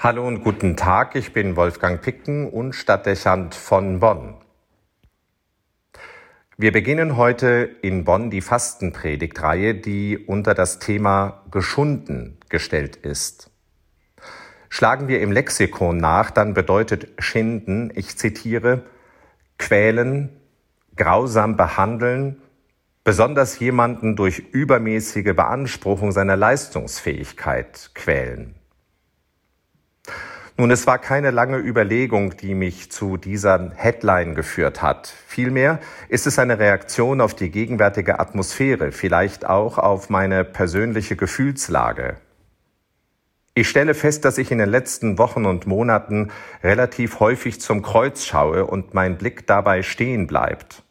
Hallo und guten Tag, ich bin Wolfgang Picken und Stadtdechant von Bonn. Wir beginnen heute in Bonn die Fastenpredigtreihe, die unter das Thema geschunden gestellt ist. Schlagen wir im Lexikon nach, dann bedeutet schinden, ich zitiere, quälen, grausam behandeln, besonders jemanden durch übermäßige Beanspruchung seiner Leistungsfähigkeit quälen. Nun, es war keine lange Überlegung, die mich zu dieser Headline geführt hat. Vielmehr ist es eine Reaktion auf die gegenwärtige Atmosphäre, vielleicht auch auf meine persönliche Gefühlslage. Ich stelle fest, dass ich in den letzten Wochen und Monaten relativ häufig zum Kreuz schaue und mein Blick dabei stehen bleibt.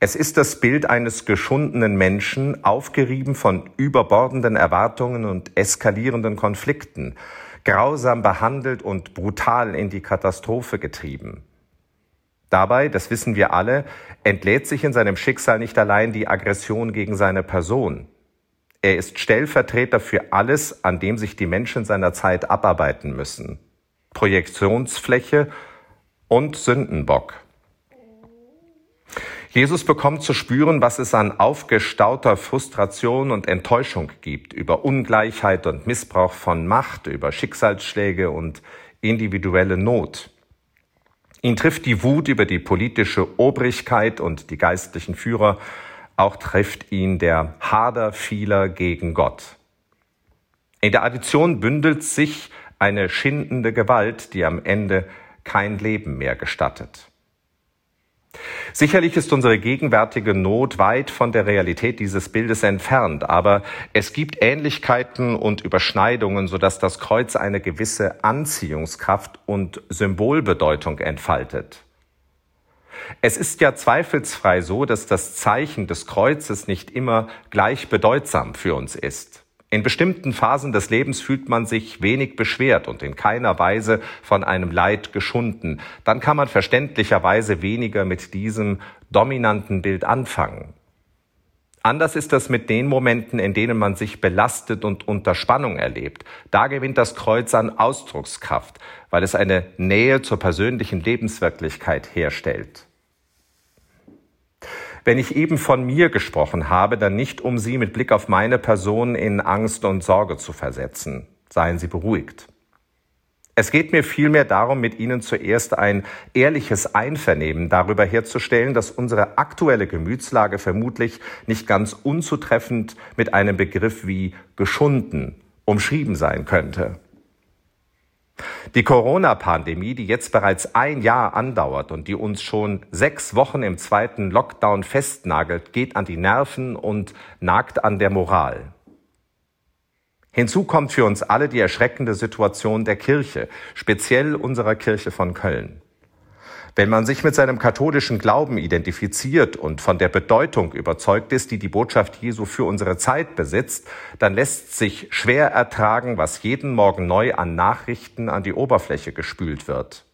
Es ist das Bild eines geschundenen Menschen, aufgerieben von überbordenden Erwartungen und eskalierenden Konflikten, grausam behandelt und brutal in die Katastrophe getrieben. Dabei, das wissen wir alle, entlädt sich in seinem Schicksal nicht allein die Aggression gegen seine Person. Er ist Stellvertreter für alles, an dem sich die Menschen seiner Zeit abarbeiten müssen. Projektionsfläche und Sündenbock. Jesus bekommt zu spüren, was es an aufgestauter Frustration und Enttäuschung gibt über Ungleichheit und Missbrauch von Macht, über Schicksalsschläge und individuelle Not. Ihn trifft die Wut über die politische Obrigkeit und die geistlichen Führer, auch trifft ihn der Hader vieler gegen Gott. In der Addition bündelt sich eine schindende Gewalt, die am Ende kein Leben mehr gestattet. Sicherlich ist unsere gegenwärtige Not weit von der Realität dieses Bildes entfernt, aber es gibt Ähnlichkeiten und Überschneidungen, sodass das Kreuz eine gewisse Anziehungskraft und Symbolbedeutung entfaltet. Es ist ja zweifelsfrei so, dass das Zeichen des Kreuzes nicht immer gleich bedeutsam für uns ist. In bestimmten Phasen des Lebens fühlt man sich wenig beschwert und in keiner Weise von einem Leid geschunden. Dann kann man verständlicherweise weniger mit diesem dominanten Bild anfangen. Anders ist das mit den Momenten, in denen man sich belastet und unter Spannung erlebt. Da gewinnt das Kreuz an Ausdruckskraft, weil es eine Nähe zur persönlichen Lebenswirklichkeit herstellt. Wenn ich eben von mir gesprochen habe, dann nicht, um Sie mit Blick auf meine Person in Angst und Sorge zu versetzen. Seien Sie beruhigt. Es geht mir vielmehr darum, mit Ihnen zuerst ein ehrliches Einvernehmen darüber herzustellen, dass unsere aktuelle Gemütslage vermutlich nicht ganz unzutreffend mit einem Begriff wie geschunden umschrieben sein könnte. Die Corona-Pandemie, die jetzt bereits ein Jahr andauert und die uns schon sechs Wochen im zweiten Lockdown festnagelt, geht an die Nerven und nagt an der Moral. Hinzu kommt für uns alle die erschreckende Situation der Kirche, speziell unserer Kirche von Köln. Wenn man sich mit seinem katholischen Glauben identifiziert und von der Bedeutung überzeugt ist, die die Botschaft Jesu für unsere Zeit besitzt, dann lässt sich schwer ertragen, was jeden Morgen neu an Nachrichten an die Oberfläche gespült wird.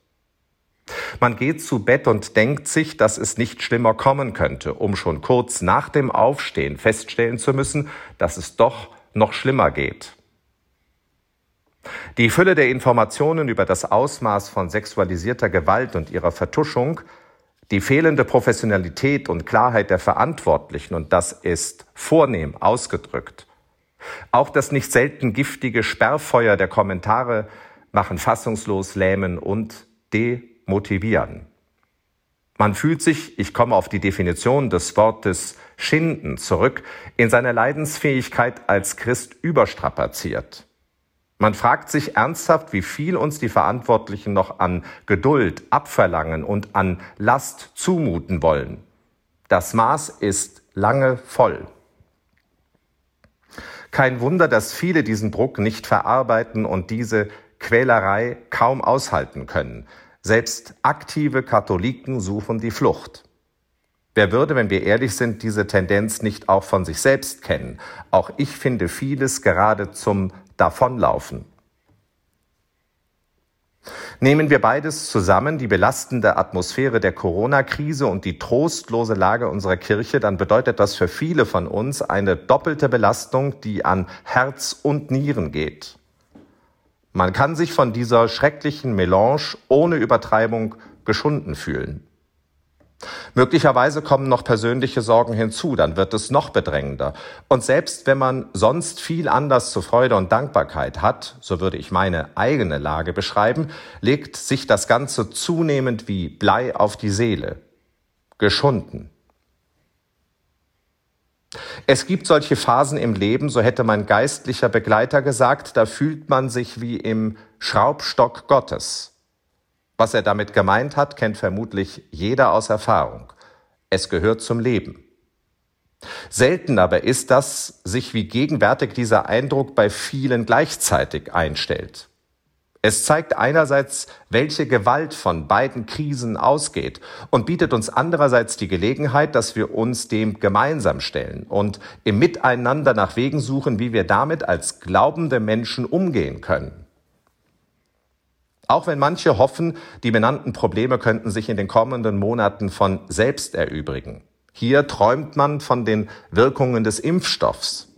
Man geht zu Bett und denkt sich, dass es nicht schlimmer kommen könnte, um schon kurz nach dem Aufstehen feststellen zu müssen, dass es doch noch schlimmer geht. Die Fülle der Informationen über das Ausmaß von sexualisierter Gewalt und ihrer Vertuschung, die fehlende Professionalität und Klarheit der Verantwortlichen, und das ist vornehm ausgedrückt, auch das nicht selten giftige Sperrfeuer der Kommentare machen fassungslos, lähmen und demotivieren. Man fühlt sich, ich komme auf die Definition des Wortes schinden zurück, in seiner Leidensfähigkeit als Christ überstrapaziert. Man fragt sich ernsthaft, wie viel uns die Verantwortlichen noch an Geduld abverlangen und an Last zumuten wollen. Das Maß ist lange voll. Kein Wunder, dass viele diesen Druck nicht verarbeiten und diese Quälerei kaum aushalten können. Selbst aktive Katholiken suchen die Flucht. Wer würde, wenn wir ehrlich sind, diese Tendenz nicht auch von sich selbst kennen? Auch ich finde vieles gerade zum davonlaufen. Nehmen wir beides zusammen, die belastende Atmosphäre der Corona-Krise und die trostlose Lage unserer Kirche, dann bedeutet das für viele von uns eine doppelte Belastung, die an Herz und Nieren geht. Man kann sich von dieser schrecklichen Melange ohne Übertreibung geschunden fühlen. Möglicherweise kommen noch persönliche Sorgen hinzu, dann wird es noch bedrängender. Und selbst wenn man sonst viel Anlass zur Freude und Dankbarkeit hat, so würde ich meine eigene Lage beschreiben, legt sich das Ganze zunehmend wie Blei auf die Seele. Geschunden. Es gibt solche Phasen im Leben, so hätte mein geistlicher Begleiter gesagt, da fühlt man sich wie im Schraubstock Gottes. Was er damit gemeint hat, kennt vermutlich jeder aus Erfahrung. Es gehört zum Leben. Selten aber ist, dass sich wie gegenwärtig dieser Eindruck bei vielen gleichzeitig einstellt. Es zeigt einerseits, welche Gewalt von beiden Krisen ausgeht und bietet uns andererseits die Gelegenheit, dass wir uns dem gemeinsam stellen und im Miteinander nach Wegen suchen, wie wir damit als glaubende Menschen umgehen können. Auch wenn manche hoffen, die benannten Probleme könnten sich in den kommenden Monaten von selbst erübrigen. Hier träumt man von den Wirkungen des Impfstoffs.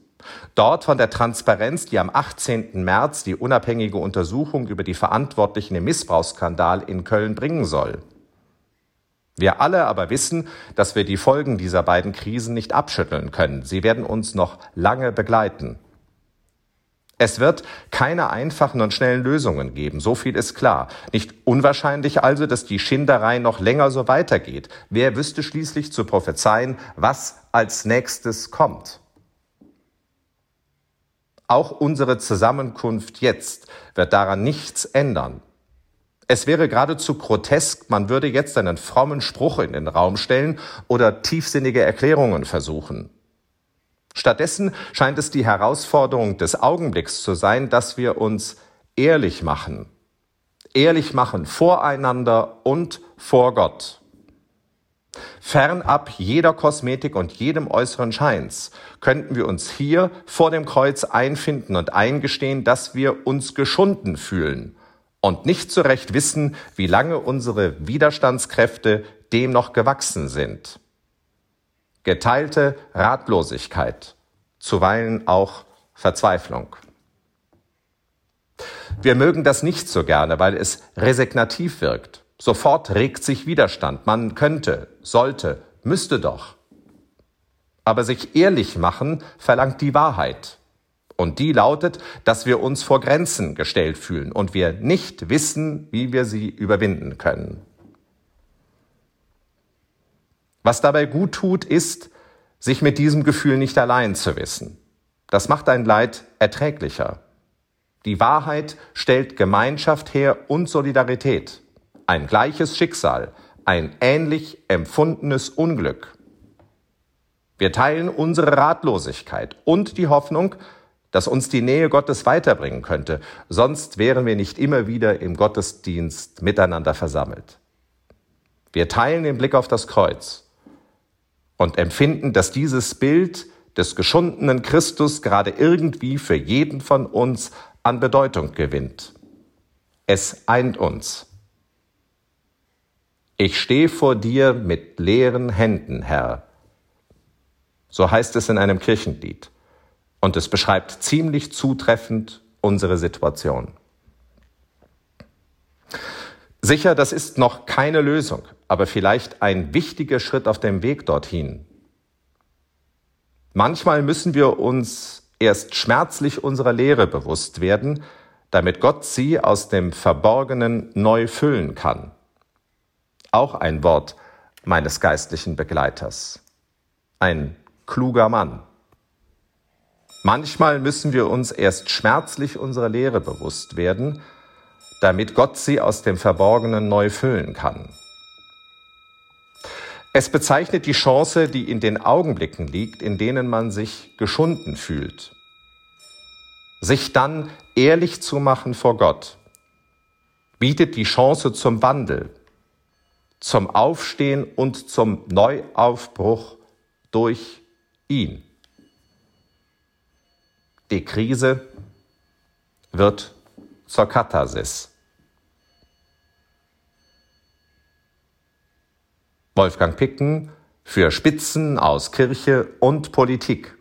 Dort von der Transparenz, die am 18. März die unabhängige Untersuchung über die Verantwortlichen im Missbrauchsskandal in Köln bringen soll. Wir alle aber wissen, dass wir die Folgen dieser beiden Krisen nicht abschütteln können. Sie werden uns noch lange begleiten. Es wird keine einfachen und schnellen Lösungen geben, so viel ist klar. Nicht unwahrscheinlich also, dass die Schinderei noch länger so weitergeht. Wer wüsste schließlich zu prophezeien, was als nächstes kommt? Auch unsere Zusammenkunft jetzt wird daran nichts ändern. Es wäre geradezu grotesk, man würde jetzt einen frommen Spruch in den Raum stellen oder tiefsinnige Erklärungen versuchen. Stattdessen scheint es die Herausforderung des Augenblicks zu sein, dass wir uns ehrlich machen. Ehrlich machen voreinander und vor Gott. Fernab jeder Kosmetik und jedem äußeren Scheins könnten wir uns hier vor dem Kreuz einfinden und eingestehen, dass wir uns geschunden fühlen und nicht zu Recht wissen, wie lange unsere Widerstandskräfte dem noch gewachsen sind. Geteilte Ratlosigkeit, zuweilen auch Verzweiflung. Wir mögen das nicht so gerne, weil es resignativ wirkt Sofort regt sich Widerstand. Man könnte, sollte, müsste doch. Aber sich ehrlich machen verlangt die Wahrheit. Und die lautet, dass wir uns vor Grenzen gestellt fühlen und wir nicht wissen, wie wir sie überwinden können. Was dabei gut tut, ist, sich mit diesem Gefühl nicht allein zu wissen. Das macht ein Leid erträglicher. Die Wahrheit stellt Gemeinschaft her und Solidarität ein gleiches Schicksal, ein ähnlich empfundenes Unglück. Wir teilen unsere Ratlosigkeit und die Hoffnung, dass uns die Nähe Gottes weiterbringen könnte, sonst wären wir nicht immer wieder im Gottesdienst miteinander versammelt. Wir teilen den Blick auf das Kreuz und empfinden, dass dieses Bild des geschundenen Christus gerade irgendwie für jeden von uns an Bedeutung gewinnt. Es eint uns. Ich stehe vor dir mit leeren Händen, Herr. So heißt es in einem Kirchenlied. Und es beschreibt ziemlich zutreffend unsere Situation. Sicher, das ist noch keine Lösung, aber vielleicht ein wichtiger Schritt auf dem Weg dorthin. Manchmal müssen wir uns erst schmerzlich unserer Lehre bewusst werden, damit Gott sie aus dem Verborgenen neu füllen kann auch ein Wort meines geistlichen Begleiters. Ein kluger Mann. Manchmal müssen wir uns erst schmerzlich unserer Lehre bewusst werden, damit Gott sie aus dem Verborgenen neu füllen kann. Es bezeichnet die Chance, die in den Augenblicken liegt, in denen man sich geschunden fühlt. Sich dann ehrlich zu machen vor Gott, bietet die Chance zum Wandel, zum Aufstehen und zum Neuaufbruch durch ihn. Die Krise wird zur Katharsis. Wolfgang Picken für Spitzen aus Kirche und Politik.